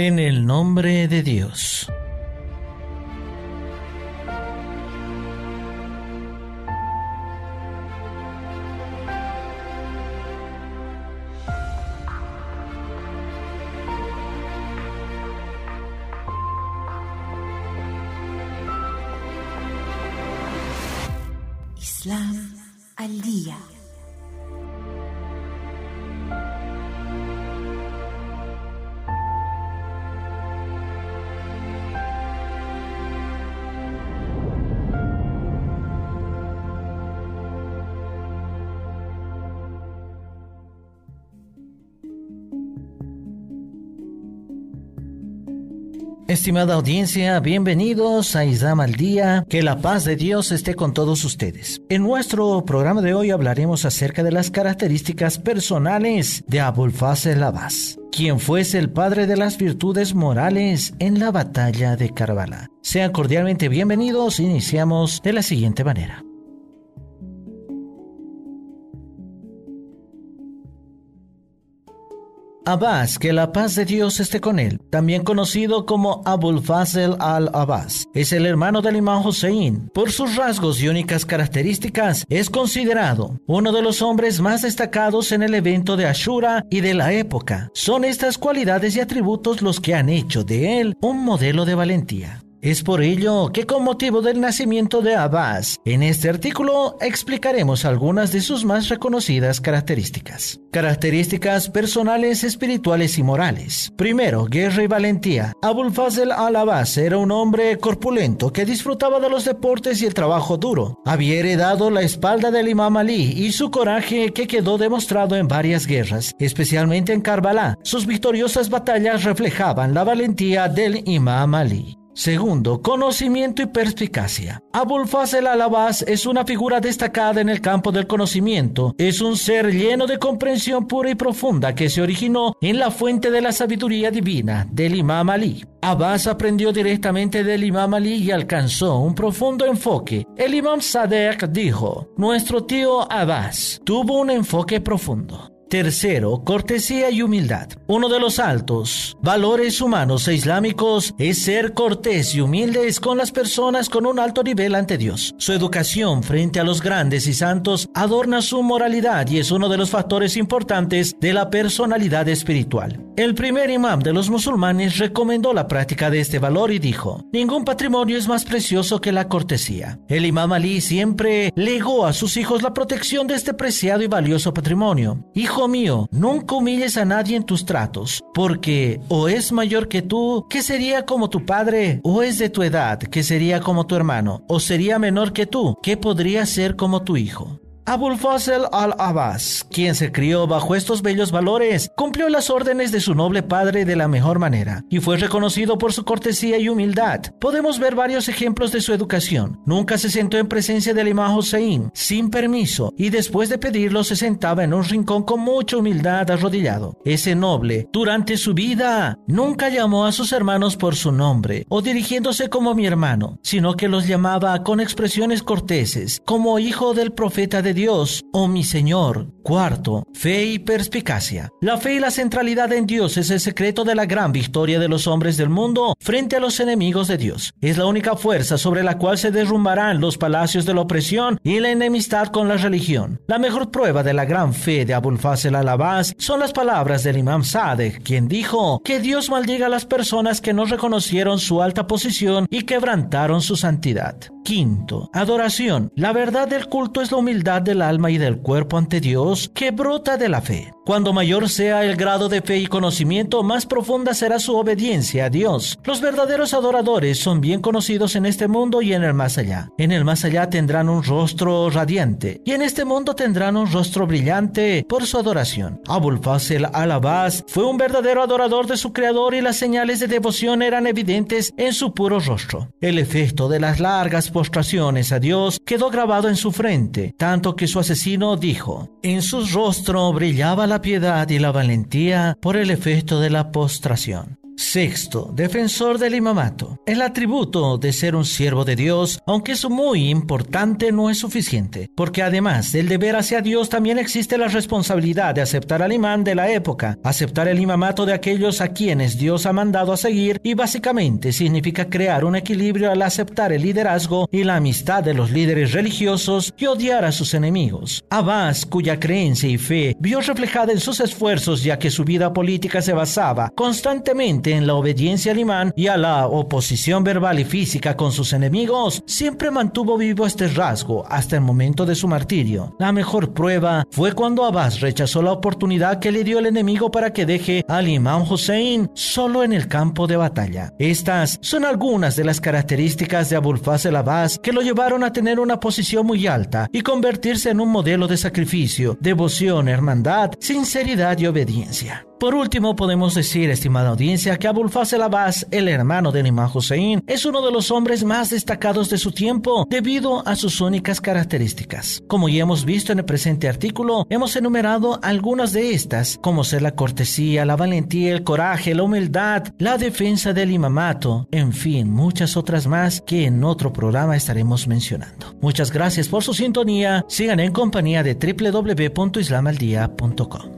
En el nombre de Dios. Islam al día. Estimada audiencia, bienvenidos a Islam al Día. Que la paz de Dios esté con todos ustedes. En nuestro programa de hoy hablaremos acerca de las características personales de Abul Fazl Abbas, quien fuese el padre de las virtudes morales en la batalla de Karbala. Sean cordialmente bienvenidos. Iniciamos de la siguiente manera. Abbas, que la paz de Dios esté con él, también conocido como Abul Fazl al-Abbas, es el hermano del imán Hussein. Por sus rasgos y únicas características, es considerado uno de los hombres más destacados en el evento de Ashura y de la época. Son estas cualidades y atributos los que han hecho de él un modelo de valentía. Es por ello que con motivo del nacimiento de Abbas, en este artículo explicaremos algunas de sus más reconocidas características. Características personales, espirituales y morales. Primero, guerra y valentía. Abul Fazl al-Abbas era un hombre corpulento que disfrutaba de los deportes y el trabajo duro. Había heredado la espalda del Imam Ali y su coraje que quedó demostrado en varias guerras, especialmente en Karbala. Sus victoriosas batallas reflejaban la valentía del Imam Ali. Segundo, conocimiento y perspicacia. Abul Fazl al-Abbas es una figura destacada en el campo del conocimiento. Es un ser lleno de comprensión pura y profunda que se originó en la fuente de la sabiduría divina del Imam Ali. Abbas aprendió directamente del Imam Ali y alcanzó un profundo enfoque. El Imam Sadek dijo, nuestro tío Abbas tuvo un enfoque profundo. Tercero, cortesía y humildad. Uno de los altos valores humanos e islámicos es ser cortés y humildes con las personas con un alto nivel ante Dios. Su educación frente a los grandes y santos adorna su moralidad y es uno de los factores importantes de la personalidad espiritual. El primer imam de los musulmanes recomendó la práctica de este valor y dijo, ningún patrimonio es más precioso que la cortesía. El imam Ali siempre legó a sus hijos la protección de este preciado y valioso patrimonio. Hijo mío, nunca humilles a nadie en tus tratos, porque o es mayor que tú, que sería como tu padre, o es de tu edad, que sería como tu hermano, o sería menor que tú, que podría ser como tu hijo. Abul Fazl al-Abbas, quien se crió bajo estos bellos valores, cumplió las órdenes de su noble padre de la mejor manera y fue reconocido por su cortesía y humildad. Podemos ver varios ejemplos de su educación. Nunca se sentó en presencia del imán Hussein sin permiso y después de pedirlo se sentaba en un rincón con mucha humildad arrodillado. Ese noble, durante su vida, nunca llamó a sus hermanos por su nombre o dirigiéndose como mi hermano, sino que los llamaba con expresiones corteses, como hijo del profeta de Dios, oh mi Señor. Cuarto, fe y perspicacia. La fe y la centralidad en Dios es el secreto de la gran victoria de los hombres del mundo frente a los enemigos de Dios. Es la única fuerza sobre la cual se derrumbarán los palacios de la opresión y la enemistad con la religión. La mejor prueba de la gran fe de Abul Fazl al-Abbas son las palabras del Imam Sadek, quien dijo que Dios maldiga a las personas que no reconocieron su alta posición y quebrantaron su santidad. Quinto, adoración. La verdad del culto es la humildad del alma y del cuerpo ante Dios que brota de la fe. Cuando mayor sea el grado de fe y conocimiento, más profunda será su obediencia a Dios. Los verdaderos adoradores son bien conocidos en este mundo y en el más allá. En el más allá tendrán un rostro radiante y en este mundo tendrán un rostro brillante por su adoración. Abul Fazl al-Abbas fue un verdadero adorador de su creador y las señales de devoción eran evidentes en su puro rostro. El efecto de las largas postraciones a Dios quedó grabado en su frente, tanto que su asesino dijo, en su rostro brillaba la piedad y la valentía por el efecto de la postración. Sexto, defensor del imamato. El atributo de ser un siervo de Dios, aunque es muy importante, no es suficiente, porque además del deber hacia Dios también existe la responsabilidad de aceptar al imán de la época, aceptar el imamato de aquellos a quienes Dios ha mandado a seguir y básicamente significa crear un equilibrio al aceptar el liderazgo y la amistad de los líderes religiosos y odiar a sus enemigos. Abbas, cuya creencia y fe vio reflejada en sus esfuerzos ya que su vida política se basaba constantemente en la obediencia al imán y a la oposición verbal y física con sus enemigos, siempre mantuvo vivo este rasgo hasta el momento de su martirio. La mejor prueba fue cuando Abbas rechazó la oportunidad que le dio el enemigo para que deje al imán Hussein solo en el campo de batalla. Estas son algunas de las características de Abul Fazl Abbas que lo llevaron a tener una posición muy alta y convertirse en un modelo de sacrificio, devoción, hermandad, sinceridad y obediencia. Por último, podemos decir, estimada audiencia, que Abul Fazl Abbas, el hermano de Imam Hussein, es uno de los hombres más destacados de su tiempo debido a sus únicas características. Como ya hemos visto en el presente artículo, hemos enumerado algunas de estas, como ser la cortesía, la valentía, el coraje, la humildad, la defensa del imamato, en fin, muchas otras más que en otro programa estaremos mencionando. Muchas gracias por su sintonía. Sigan en compañía de www.islamaldia.com.